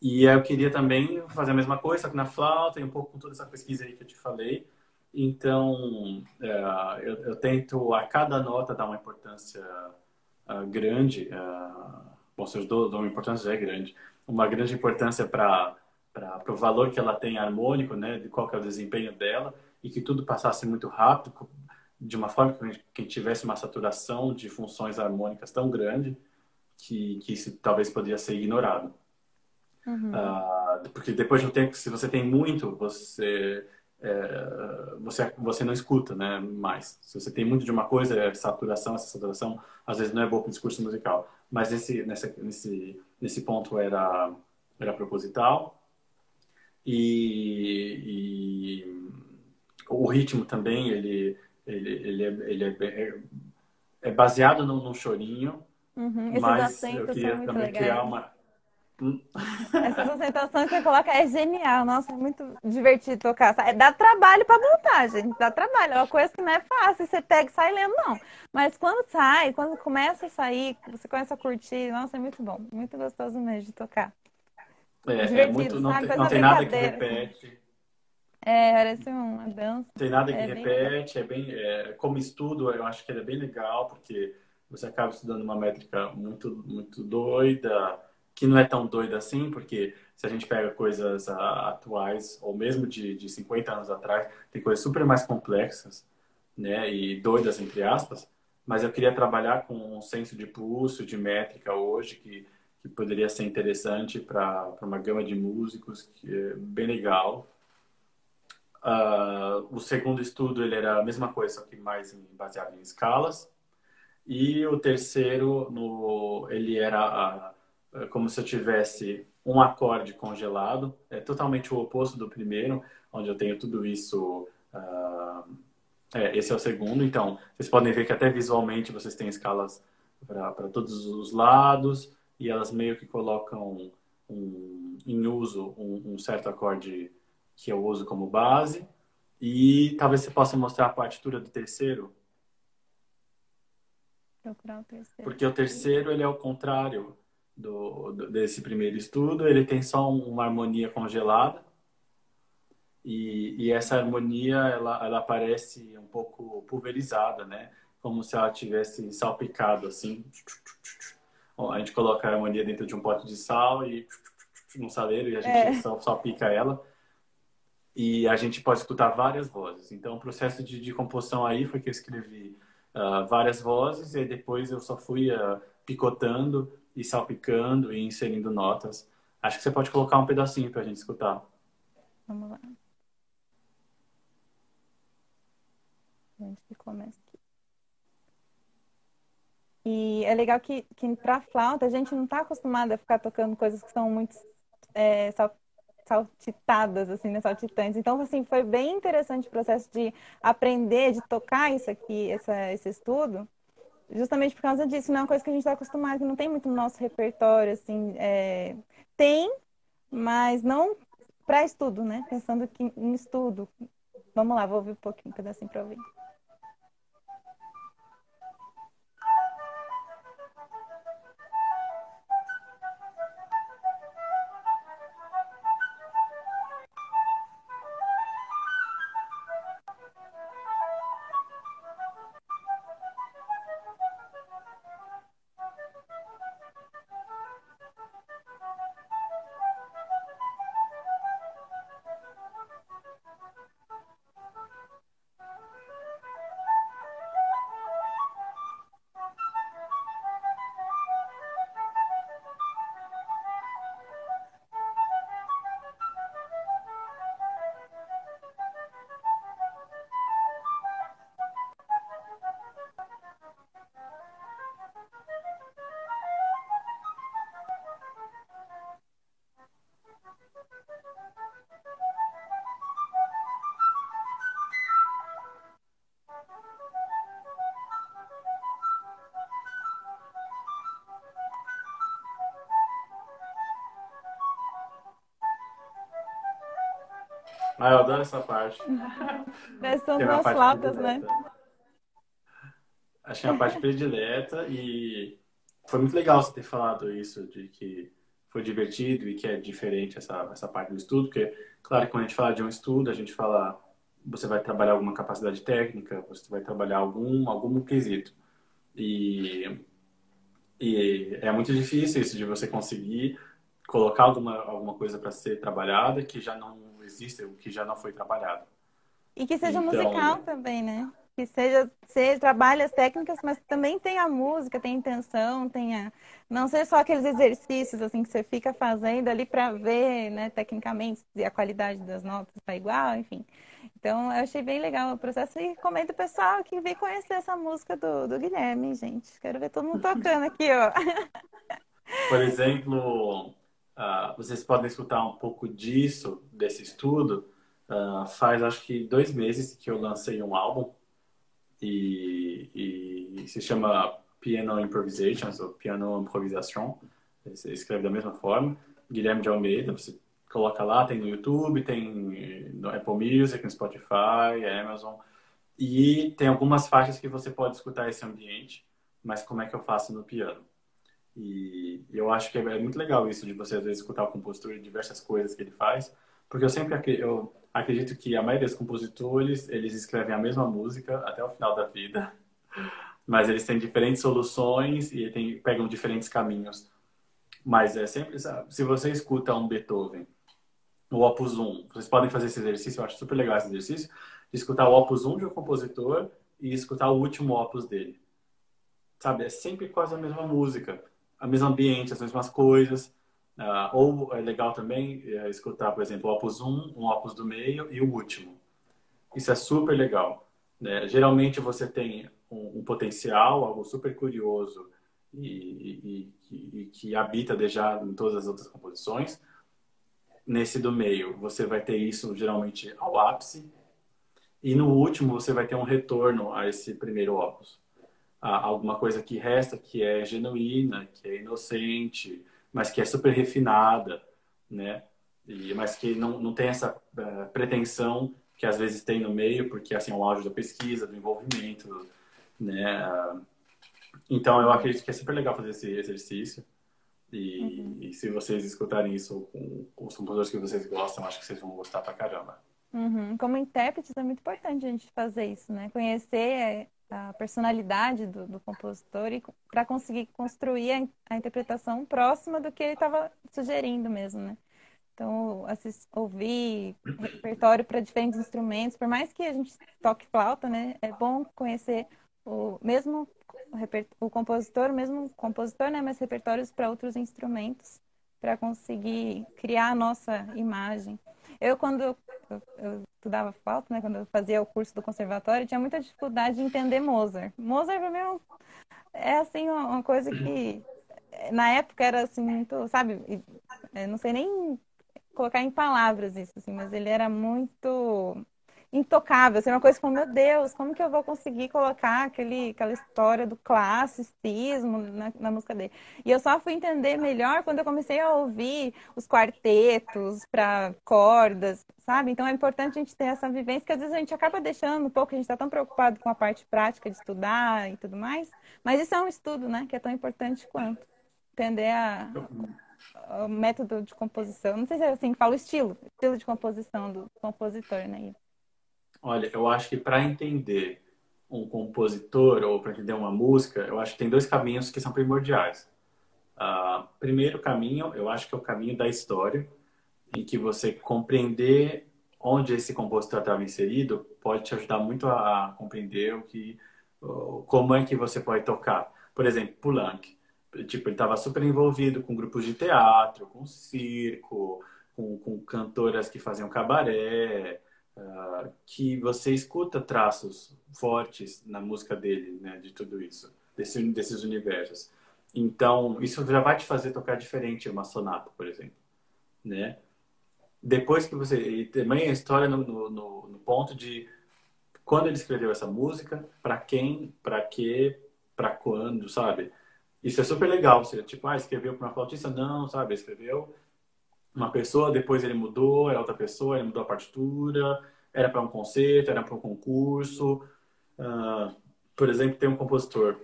E eu queria também fazer a mesma coisa, só que na flauta e um pouco com toda essa pesquisa aí que eu te falei. Então, é, eu, eu, tento a cada nota dar uma importância uh, grande. Uh, bom, se eu dou, dou uma importância, já é grande. Uma grande importância para para o valor que ela tem harmônico, né, de qual que é o desempenho dela, e que tudo passasse muito rápido, de uma forma que a gente tivesse uma saturação de funções harmônicas tão grande que, que isso talvez poderia ser ignorado. Uhum. Uh, porque depois de um tempo, se você tem muito, você é, você, você não escuta né, mais. Se você tem muito de uma coisa, é saturação, essa saturação às vezes não é boa para o discurso musical. Mas esse, nessa, nesse, nesse ponto era, era proposital. E, e o ritmo também, ele, ele, ele, é, ele é, é, é baseado no, no chorinho, uhum. mas eu queria também legais. criar uma essa concentração que você coloca é genial. Nossa, é muito divertido tocar. Dá trabalho para montar, gente. Dá trabalho. É uma coisa que não é fácil. Você pega e sai lendo, não. Mas quando sai, quando começa a sair, você começa a curtir. Nossa, é muito bom. Muito gostoso mesmo de tocar. É, divertido, é muito, não, tem, não tem nada que repete. É, parece uma dança. Tem nada que é repete. Bem... É bem, é, como estudo, eu acho que ele é bem legal, porque você acaba estudando uma métrica muito, muito doida que não é tão doida assim, porque se a gente pega coisas uh, atuais, ou mesmo de, de 50 anos atrás, tem coisas super mais complexas, né, e doidas, entre aspas, mas eu queria trabalhar com um senso de pulso, de métrica hoje, que, que poderia ser interessante para uma gama de músicos, que é bem legal. Uh, o segundo estudo ele era a mesma coisa, só que mais baseado em escalas. E o terceiro, no, ele era como se eu tivesse um acorde congelado, é totalmente o oposto do primeiro, onde eu tenho tudo isso. Uh, é, esse é o segundo, então vocês podem ver que até visualmente vocês têm escalas para todos os lados e elas meio que colocam um, em uso um, um, certo acorde que eu uso como base. E talvez você possa mostrar a partitura do terceiro. Procurar o terceiro. Porque o terceiro ele é o contrário do, do, desse primeiro estudo, ele tem só uma harmonia congelada e, e essa harmonia ela, ela parece um pouco pulverizada, né? Como se ela tivesse salpicado assim. A gente coloca a harmonia dentro de um pote de sal e num saleiro e a gente é. só ela e a gente pode escutar várias vozes. Então, o processo de, de composição aí foi que eu escrevi uh, várias vozes e depois eu só fui uh, picotando e salpicando e inserindo notas. Acho que você pode colocar um pedacinho para a gente escutar. Vamos lá. A gente começa aqui. E é legal que, que para flauta a gente não está acostumado a ficar tocando coisas que são muito é, saltitadas, assim, né, saltitantes. Então, assim, foi bem interessante o processo de aprender, de tocar isso aqui, essa, esse estudo, justamente por causa disso, não é uma coisa que a gente está acostumado, que não tem muito no nosso repertório, assim, é... tem, mas não para estudo, né? Pensando que em estudo. Vamos lá, vou ouvir um pouquinho, um pedacinho para ouvir. Ah, eu adoro essa parte. São duas flautas, né? Achei a parte predileta e foi muito legal você ter falado isso, de que foi divertido e que é diferente essa, essa parte do estudo, porque, claro, quando a gente fala de um estudo, a gente fala, você vai trabalhar alguma capacidade técnica, você vai trabalhar algum, algum quesito. E, e é muito difícil isso de você conseguir colocar alguma, alguma coisa para ser trabalhada que já não existe, o que já não foi trabalhado. E que seja então, musical também, né? que seja, você trabalha as técnicas, mas também tem a música, tem a intenção, tem a... Não ser só aqueles exercícios assim que você fica fazendo ali para ver, né, tecnicamente, se a qualidade das notas está igual, enfim. Então, eu achei bem legal o processo e recomendo o pessoal que vem conhecer essa música do, do Guilherme, gente. Quero ver todo mundo tocando aqui, ó. Por exemplo, uh, vocês podem escutar um pouco disso, desse estudo, Uh, faz acho que dois meses que eu lancei um álbum e, e se chama Piano Improvisations ou Piano Improvisation. Você escreve da mesma forma. Guilherme de Almeida, você coloca lá, tem no YouTube, tem no Apple Music, no Spotify, Amazon. E tem algumas faixas que você pode escutar esse ambiente, mas como é que eu faço no piano? E eu acho que é muito legal isso de você às vezes escutar o compositor e diversas coisas que ele faz, porque eu sempre eu acredito que a maioria dos compositores, eles escrevem a mesma música até o final da vida, [laughs] mas eles têm diferentes soluções e tem, pegam diferentes caminhos. Mas é sempre, sabe? se você escuta um Beethoven, o Opus 1, vocês podem fazer esse exercício, eu acho super legal esse exercício, de escutar o Opus 1 de um compositor e escutar o último Opus dele. Sabe? É sempre quase a mesma música, o mesmo ambiente, as mesmas coisas. Uh, ou é legal também é, escutar, por exemplo, o Opus 1, um Opus do meio e o último. Isso é super legal. Né? Geralmente você tem um, um, potencial, algo super curioso e, e, e, e que habita já em todas as outras composições. Nesse do meio, você vai ter isso geralmente ao ápice. E no último, você vai ter um retorno a esse primeiro opus. Alguma coisa que resta que é genuína, que é inocente, mas que é super refinada, né? E, mas que não, não tem essa uh, pretensão que às vezes tem no meio, porque assim é um auge da pesquisa, do envolvimento, né? Então eu acredito que é super legal fazer esse exercício. E, uhum. e se vocês escutarem isso com, com os compositores que vocês gostam, acho que vocês vão gostar pra caramba. Uhum. Como intérprete é muito importante a gente fazer isso, né? Conhecer a personalidade do, do compositor e para conseguir construir a, a, interpretação próxima do que ele estava sugerindo mesmo, né? Então, ouvir repertório para diferentes instrumentos, por mais que a gente toque flauta, né? É bom conhecer o mesmo o compositor, o mesmo compositor, né? Mas repertórios para outros instrumentos para conseguir criar a nossa imagem. Eu, quando eu, eu, estudava flauta, né, quando eu fazia o curso do conservatório, tinha muita dificuldade de entender Mozart. Mozart, para mim, é, é assim, uma coisa que na época era assim, muito, sabe, não sei nem colocar em palavras isso, assim, mas ele era muito intocável. Assim, uma coisa como, meu Deus, como que eu vou conseguir colocar aquele, aquela história do classicismo na, na, música dele? E eu só fui entender melhor quando eu comecei a ouvir os quartetos para cordas, sabe? Então é importante a gente ter essa vivência, que às vezes a gente acaba deixando um pouco, a gente está tão preocupado com a parte prática de estudar e tudo mais, mas isso é um estudo, né, que é tão importante quanto entender a, o método de composição. Não sei se é assim fala o estilo, estilo de composição do compositor, né? Olha, eu acho que para entender um compositor ou para entender uma música, eu acho que tem dois caminhos que são primordiais. Uh, primeiro caminho, eu acho que é o caminho da história, em que você compreender onde esse compositor estava inserido pode te ajudar muito a, compreender o que, como é que você pode tocar. Por exemplo, Poulenc, tipo, ele estava super envolvido com grupos de teatro, com circo, com, com cantoras que faziam cabaré, uh, que você escuta traços fortes na música dele, né, de tudo isso, desse, desses universos. Então, isso já vai te fazer tocar diferente uma sonata, por exemplo, né? Depois que você... E também a história no, no, no ponto de quando ele escreveu essa música, para quem, para quê, para quando, sabe? Isso é super legal. Você, tipo, ah, escreveu para uma flautista? Não, sabe? Escreveu uma pessoa, depois ele mudou, é outra pessoa, ele mudou a partitura, era para um concerto, era para um concurso. Uh, por exemplo, tem um compositor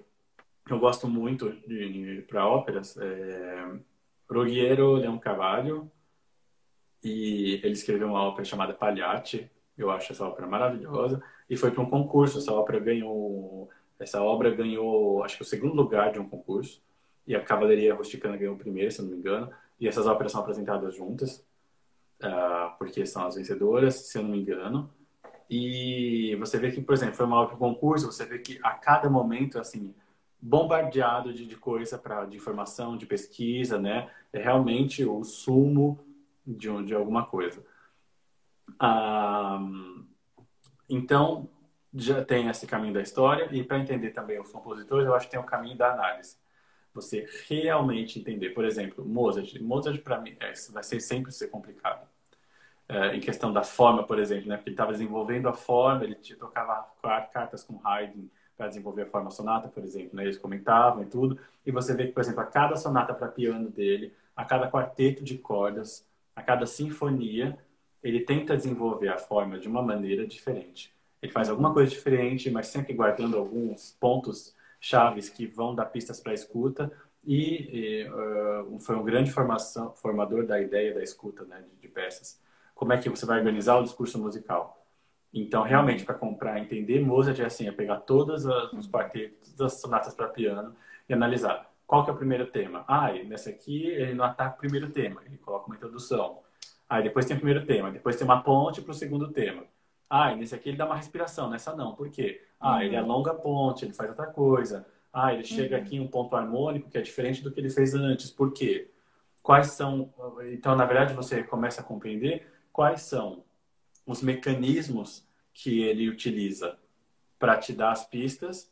que eu gosto muito para óperas, é Ruggiero Leoncavallo, e ele escreveu uma ópera chamada Pagliacci, eu acho essa ópera maravilhosa, e foi para um concurso, essa ópera ganhou, essa obra ganhou, acho que o segundo lugar de um concurso, e a Cavalaria Rusticana ganhou o primeiro, se não me engano, e essas óperas são apresentadas juntas, uh, porque são as vencedoras, se eu não me engano. e você vê que, por exemplo, foi uma de concurso, você vê que a cada momento, assim, bombardeado de, de coisa para de informação, de pesquisa, né? É realmente o sumo de, de alguma coisa. Ah, então, já tem esse caminho da história, e para entender também os compositores, eu acho que tem o caminho da análise. Você realmente entender, por exemplo, Mozart. Mozart, para mim, é, vai ser sempre ser complicado. É, em questão da forma, por exemplo, né? Porque ele estava desenvolvendo a forma, ele tocava cartas com Haydn para desenvolver a forma sonata, por exemplo, né? Eles comentavam e tudo. E você vê que, por exemplo, a cada sonata para piano dele, a cada quarteto de cordas, a cada sinfonia, ele tenta desenvolver a forma de uma maneira diferente. Ele faz alguma coisa diferente, mas sempre guardando alguns pontos chaves que vão dar pistas para a escuta. E, e uh, foi um grande formação, formador da ideia da escuta né, de, de, peças. Como é que você vai organizar o discurso musical? Então, realmente, para comprar, entender Mozart é assim, é pegar todos os quartetos, as sonatas para piano e analisar. Qual que é o primeiro tema? Ah, nessa aqui ele não ataca o primeiro tema, ele coloca uma introdução. Aí depois tem o primeiro tema, depois tem uma ponte para o segundo tema. Ah, nesse aqui ele dá uma respiração, nessa não. Por quê? Ah, uhum. ele alonga a ponte, ele faz outra coisa. Ah, ele chega uhum. aqui em um ponto harmônico que é diferente do que ele fez antes. Por quê? Quais são. Então, na verdade, você começa a compreender quais são os mecanismos que ele utiliza para te dar as pistas,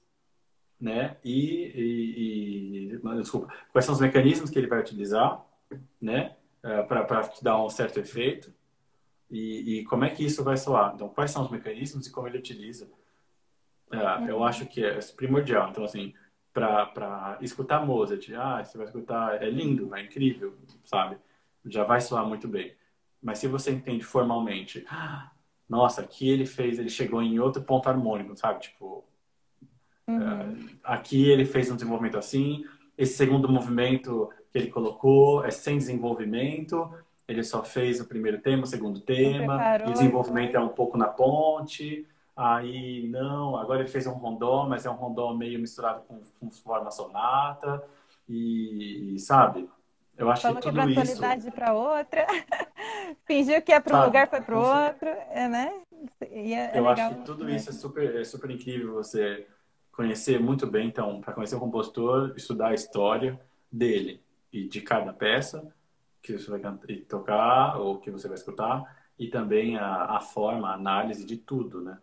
né? E, e, e, desculpa, quais são os mecanismos que ele vai utilizar, né? É, para te dar um certo efeito e, e, como é que isso vai soar. Então, quais são os mecanismos e como ele utiliza. É, uhum. Eu acho que é primordial. Então, assim, para escutar Mozart, ah, você vai escutar, é lindo, é incrível, sabe? Já vai soar muito bem. Mas se você entende formalmente, ah, nossa, aqui ele fez, ele chegou em outro ponto harmônico, sabe? Tipo, uhum. é, aqui ele fez um desenvolvimento assim, esse segundo movimento que ele colocou é sem desenvolvimento, ele só fez o primeiro tema, o segundo tema, e o desenvolvimento é um pouco na ponte, aí não, agora ele fez um rondó, mas é um rondó meio misturado com, com forma sonata, e, sabe, eu acho Falou que tudo isso... tonalidade para outra, [laughs] fingiu que ia para um lugar, foi para o outro, é, né? É, eu acho que tudo isso é super, é super incrível você conhecer muito bem, então, para conhecer o compositor, estudar a história dele, e de cada peça que você vai tocar ou que você vai escutar e também a, a forma, a análise de tudo, né?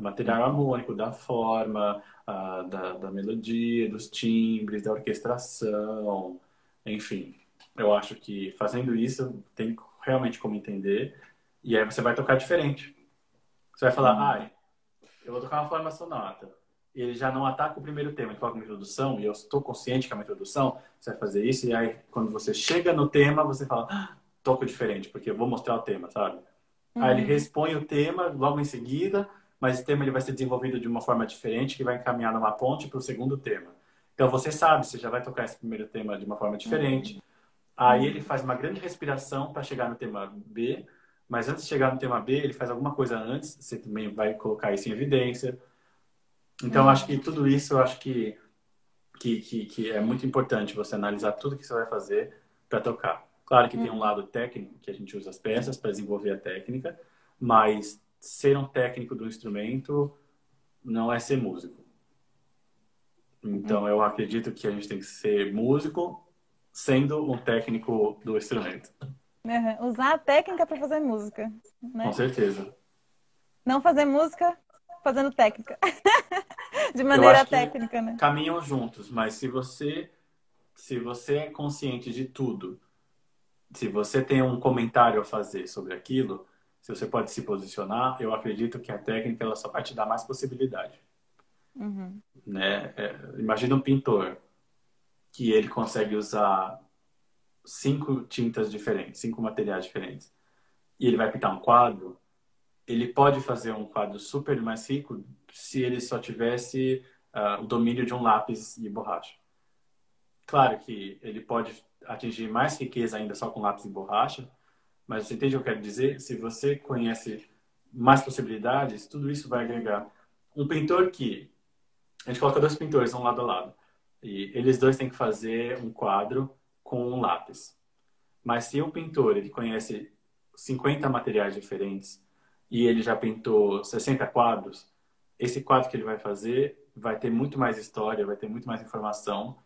Do material harmônico, da forma, a, da, da melodia, dos timbres, da orquestração, enfim. Eu acho que fazendo isso tem realmente como entender e aí você vai tocar diferente. Você vai falar, uhum. ai, eu vou tocar uma forma sonata ele já não ataca o primeiro tema, ele coloca uma introdução, e eu estou consciente que é uma introdução, você vai fazer isso, e aí quando você chega no tema, você fala, ah, toco diferente, porque eu vou mostrar o tema, sabe? Uhum. Aí ele uhum. respõe o tema logo em seguida, mas o tema ele vai ser desenvolvido de uma forma diferente, que vai encaminhar numa ponte para o segundo tema. Então você sabe, você já vai tocar esse primeiro tema de uma forma diferente. Uhum. Aí ele faz uma grande respiração para chegar no tema B, mas antes de chegar no tema B, ele faz alguma coisa antes, você também vai colocar isso em evidência então, acho que tudo isso, eu acho que, que, que, que, é muito importante você analisar tudo que você vai fazer para tocar. Claro que tem um uhum. lado técnico, que a gente usa as peças para desenvolver a técnica, mas ser um técnico do instrumento não é ser músico. Então, eu acredito que a gente tem que ser músico sendo um técnico do instrumento. Uhum. Usar a técnica para fazer música. Né? Com certeza. Não fazer música fazendo técnica. [laughs] de maneira técnica, né? Caminham juntos, mas se você se você é consciente de tudo, se você tem um comentário a fazer sobre aquilo, se você pode se posicionar, eu acredito que a técnica ela só vai te dar mais possibilidade. Uhum. Né? É, imagina um pintor que ele consegue usar cinco tintas diferentes, cinco materiais diferentes, e ele vai pintar um quadro ele pode fazer um quadro super mais rico se ele só tivesse uh, o domínio de um lápis e borracha. Claro que ele pode atingir mais riqueza ainda só com lápis e borracha, mas você entende o que eu quero dizer? Se você conhece mais possibilidades, tudo isso vai agregar. Um pintor que a gente coloca dois pintores um lado a lado e eles dois têm que fazer um quadro com um lápis. Mas se um pintor ele conhece 50 materiais diferentes e ele já pintou 60 quadros, esse quadro que ele vai fazer vai ter muito mais história, vai ter muito mais informação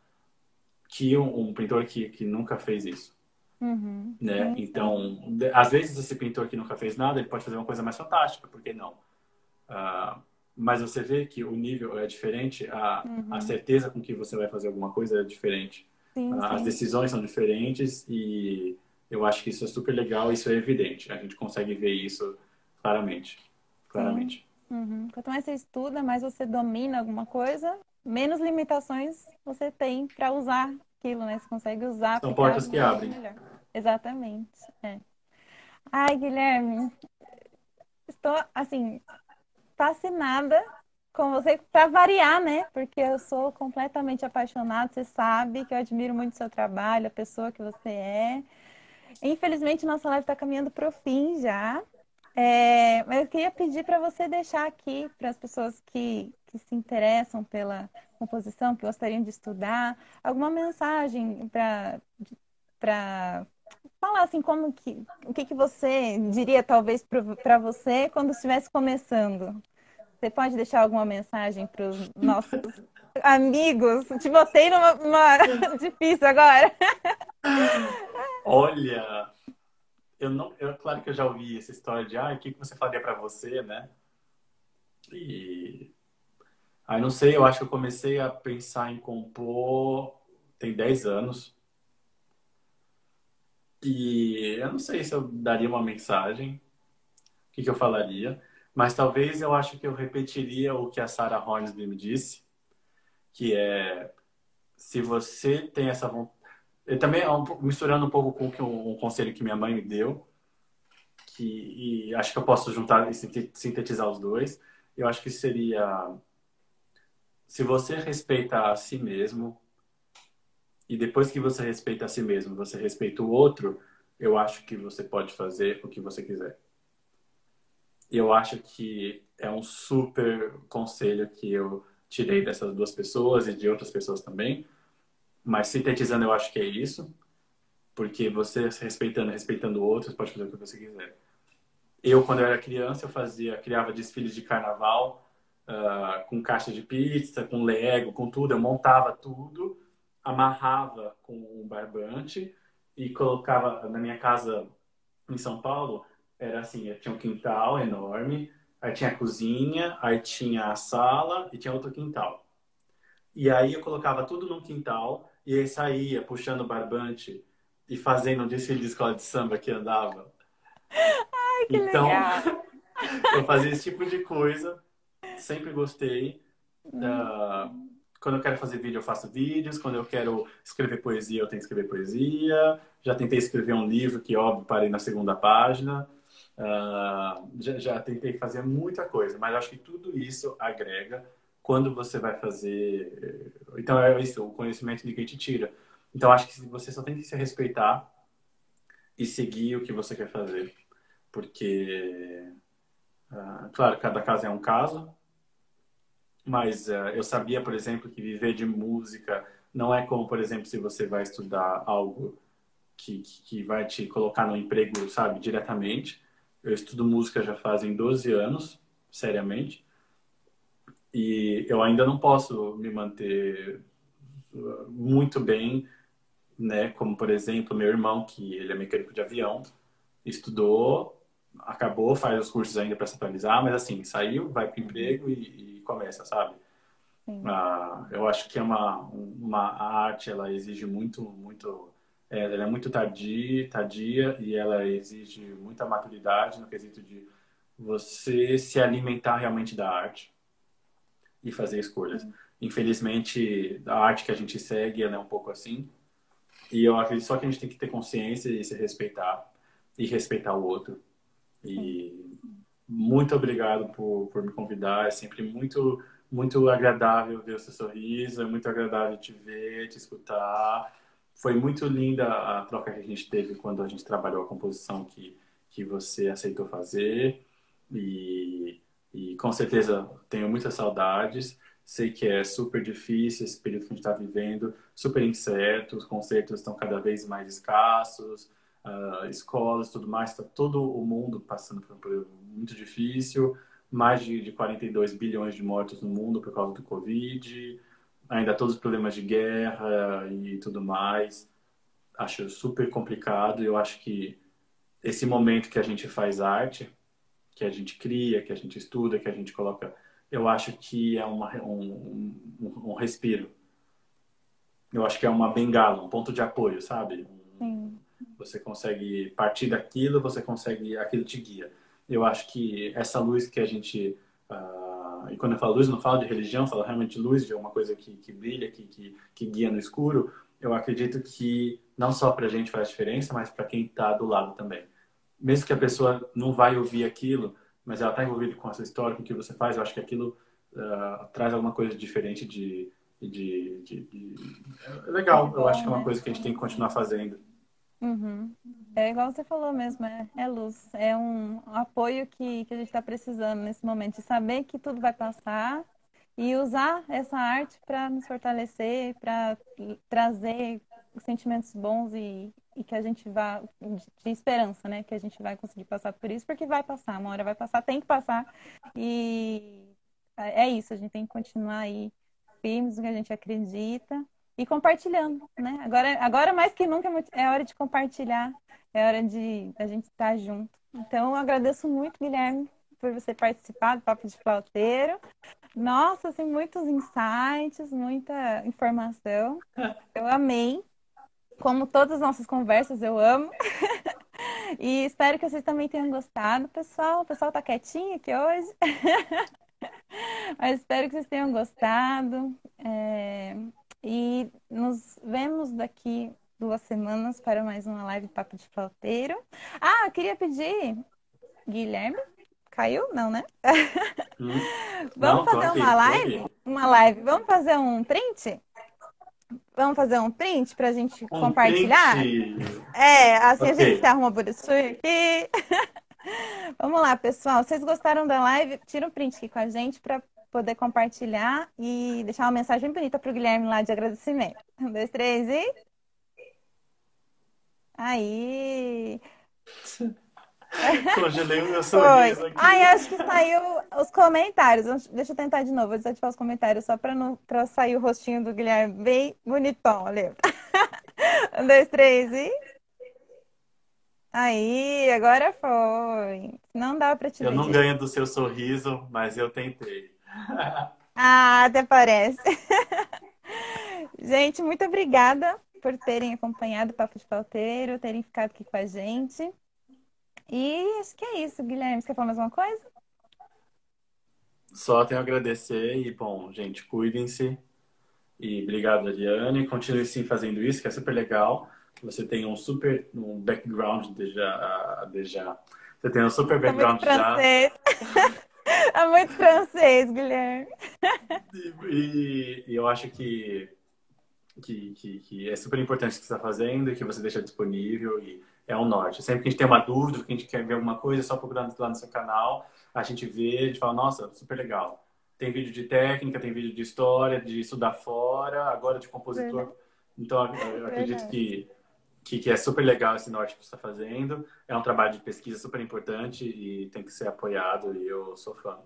que um, um pintor que, que nunca fez isso. Uhum. Né? Então, às vezes esse pintor que nunca fez nada, ele pode fazer uma coisa mais fantástica, por que não? Uh, mas você vê que o nível é diferente, a, uhum. a certeza com que você vai fazer alguma coisa é diferente. Sim, uh, As decisões são diferentes e eu acho que isso é super legal, isso é evidente. A gente consegue ver isso claramente. Claramente. Uhum. Quanto mais você estuda, mais você domina alguma coisa, menos limitações você tem para usar aquilo, né? Você consegue usar. São portas que abrem. Melhor. Exatamente. É. Ai, Guilherme, estou assim fascinada com você para variar, né? Porque eu sou completamente apaixonada. Você sabe que eu admiro muito o seu trabalho, a pessoa que você é. Infelizmente, nossa live está caminhando para o fim já. É, mas eu queria pedir para você deixar aqui para as pessoas que, que se interessam pela composição, que gostariam de estudar, alguma mensagem para falar assim como que o que, que você diria talvez para você quando estivesse começando. Você pode deixar alguma mensagem para os nossos amigos? Te botei numa, numa... [laughs] difícil agora. Olha, eu não, eu, claro que eu já ouvi essa história de, ah, o que, que você faria para você, né? E aí não sei, eu acho que eu comecei a pensar em compor tem 10 anos. E eu não sei se eu daria uma mensagem, o que, que eu falaria, mas talvez eu acho que eu repetiria o que a Sarah Hornsby me disse, que é se você tem essa vontade eu também misturando um pouco com um, um conselho que minha mãe me deu, que e acho que eu posso juntar e sintetizar os dois. Eu acho que seria se você respeita a si mesmo e depois que você respeita a si mesmo, você respeita o outro, eu acho que você pode fazer o que você quiser. E eu acho que é um super conselho que eu tirei dessas duas pessoas e de outras pessoas também, mas sintetizando, eu acho que é isso. Porque você respeitando, respeitando outros, pode fazer o que você quiser. Eu, quando eu era criança, eu fazia, criava desfiles de carnaval uh, com caixa de pizza, com lego, com tudo. Eu montava tudo, amarrava com um barbante e colocava na minha casa em São Paulo. Era assim, tinha um quintal enorme, aí tinha a cozinha, aí tinha a sala e tinha outro quintal. E aí eu colocava tudo num quintal e aí saía puxando barbante e fazendo um desfile de escola de samba que andava. Ai, que então, legal. [laughs] eu fazia esse tipo de coisa, sempre gostei. Uh, quando eu quero fazer vídeo, eu faço vídeos. Quando eu quero escrever poesia, eu tenho que escrever poesia. Já tentei escrever um livro que, óbvio, parei na segunda página. Uh, já, já tentei fazer muita coisa, mas acho que tudo isso agrega quando você vai fazer. Então é isso, o conhecimento quem te tira. Então acho que você só tem que se respeitar e seguir o que você quer fazer, porque uh, claro, cada caso é um caso, mas uh, eu sabia, por exemplo, que viver de música não é como, por exemplo, se você vai estudar algo que, que vai te colocar no emprego, sabe, diretamente. Eu estudo música já fazem 12 anos, seriamente. E eu ainda não posso me manter uh, muito bem, né? Como, por exemplo, meu irmão, que ele é mecânico de avião, estudou, acabou, faz os cursos ainda para se atualizar, mas assim, saiu, vai para o emprego e, e, começa, sabe? Ah, eu acho que é uma, uma a arte, ela exige muito, muito, é, ela é muito tardia, tardia e ela exige muita maturidade no quesito de você se alimentar realmente da arte e fazer escolhas. Infelizmente, a arte que a gente segue ela é um pouco assim. E eu acredito só que a gente tem que ter consciência e se respeitar e respeitar o outro. E muito obrigado por, por me convidar. É sempre muito muito agradável ver o seu sorriso, é muito agradável te ver, te escutar. Foi muito linda a troca que a gente teve quando a gente trabalhou a composição que, que você aceitou fazer. E e com certeza tenho muitas saudades. Sei que é super difícil esse período que a gente está vivendo, super incerto, os concertos estão cada vez mais escassos, uh, escolas, tudo mais, está todo o mundo passando por um período muito difícil, mais de, de 42 bilhões de mortos no mundo por causa do Covid, ainda todos os problemas de guerra e tudo mais. Acho super complicado. Eu acho que esse momento que a gente faz arte, que a gente cria, que a gente estuda, que a gente coloca, eu acho que é uma, um, um, um respiro. Eu acho que é uma bengala, um ponto de apoio, sabe? Você consegue partir daquilo, você consegue, aquilo te guia. Eu acho que essa luz que a gente uh, e quando eu falo luz, não falo de religião, falo realmente luz, de alguma coisa que, que brilha, que, que, que guia no escuro. Eu acredito que não só para a gente faz diferença, mas para quem está do lado também. Mesmo que a pessoa não vai ouvir aquilo, mas ela está envolvida com essa história, com o que você faz, eu acho que aquilo uh, traz alguma coisa diferente de, de, de, de, É legal, eu acho que é uma coisa que a gente tem que continuar fazendo. Uhum. É igual você falou mesmo, é, é luz, é um apoio que, que a gente está precisando nesse momento, de saber que tudo vai passar e usar essa arte para nos fortalecer, para trazer sentimentos bons e, e que a gente vá, de, esperança, né? Que a gente vai conseguir passar por isso, porque vai passar, uma hora vai passar, tem que passar. E é, é isso, a gente tem que continuar aí firmes no que a gente acredita e compartilhando, né? Agora, agora mais que nunca é hora de compartilhar, é hora de a gente estar junto. Então, eu agradeço muito, Guilherme, por você participar do Papo de Flauteiro. Nossa, assim, muitos insights, muita informação. [laughs] Eu amei. Como todas as nossas conversas, eu amo. [laughs] e espero que vocês também tenham gostado, pessoal. O pessoal tá quietinho aqui hoje. [laughs] Mas espero que vocês tenham gostado. É... E nos vemos daqui duas semanas para mais uma live Papo de Flauteiro. Ah, eu queria pedir, Guilherme, caiu? Não, né? Hum. [laughs] Vamos Não, fazer uma live? Uma live. Vamos fazer um print? Vamos fazer um print para a gente um compartilhar? Print. É, assim okay. a gente se arruma por isso aqui. [laughs] Vamos lá, pessoal. Vocês gostaram da live? Tira um print aqui com a gente para poder compartilhar e deixar uma mensagem bonita para o Guilherme lá de agradecimento. Um, dois, três e. Aí! [laughs] Congelei o meu [laughs] sorriso Foi. aqui. Ai, acho que saiu os comentários. Deixa eu tentar de novo, vou desativar os comentários só para não pra sair o rostinho do Guilherme bem bonitão. Olha. [laughs] Um, dois, três e. Aí, agora foi. Não dá para te Eu não ganho do seu sorriso, mas eu tentei. Ah, até parece. [laughs] gente, muito obrigada por terem acompanhado o Papo de Falteiro, terem ficado aqui com a gente. E acho que é isso, Guilherme. Você quer falar mais uma coisa? Só tenho a agradecer e, bom, gente, cuidem-se. E obrigado, Ariane. Continue sim fazendo isso, que é super legal. Você tem um super um background de já, de já. Você tem um super background já. [laughs] É muito francês, Guilherme. E, e eu acho que, que, que, que, é super importante o que você está fazendo e que você deixa disponível e é um norte. Sempre que a gente tem uma dúvida, que a gente quer ver alguma coisa, é só procurar lá no seu canal, a gente vê, a gente fala, nossa, super legal. Tem vídeo de técnica, tem vídeo de história, de estudar fora, agora de compositor. Verdade. Então, eu acredito Verdade. que que, que é super legal esse norte que você está fazendo. É um trabalho de pesquisa super importante e tem que ser apoiado e eu sou fã.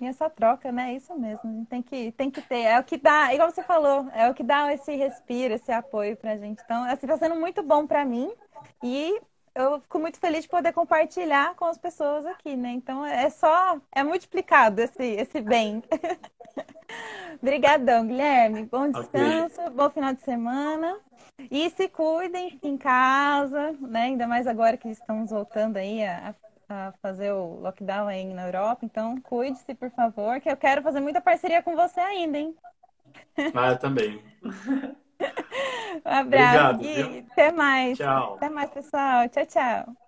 E essa troca, né? É isso mesmo. Tem que, tem que ter. É o que dá, igual você falou, é o que dá esse respiro, esse apoio pra gente. Então, assim, tá sendo muito bom para mim. E eu fico muito feliz de poder compartilhar com as pessoas aqui, né? Então é só, é multiplicado esse, esse bem. [laughs] Obrigadão, Guilherme. Bom descanso, okay. bom final de semana. E se cuidem em casa, né? Ainda mais agora que estamos voltando aí a, a fazer o lockdown aí na Europa. Então, cuide-se, por favor, que eu quero fazer muita parceria com você ainda, hein? Ah, eu também. [laughs] um abraço Obrigado, e até mais. Tchau. Até mais, pessoal. Tchau, tchau.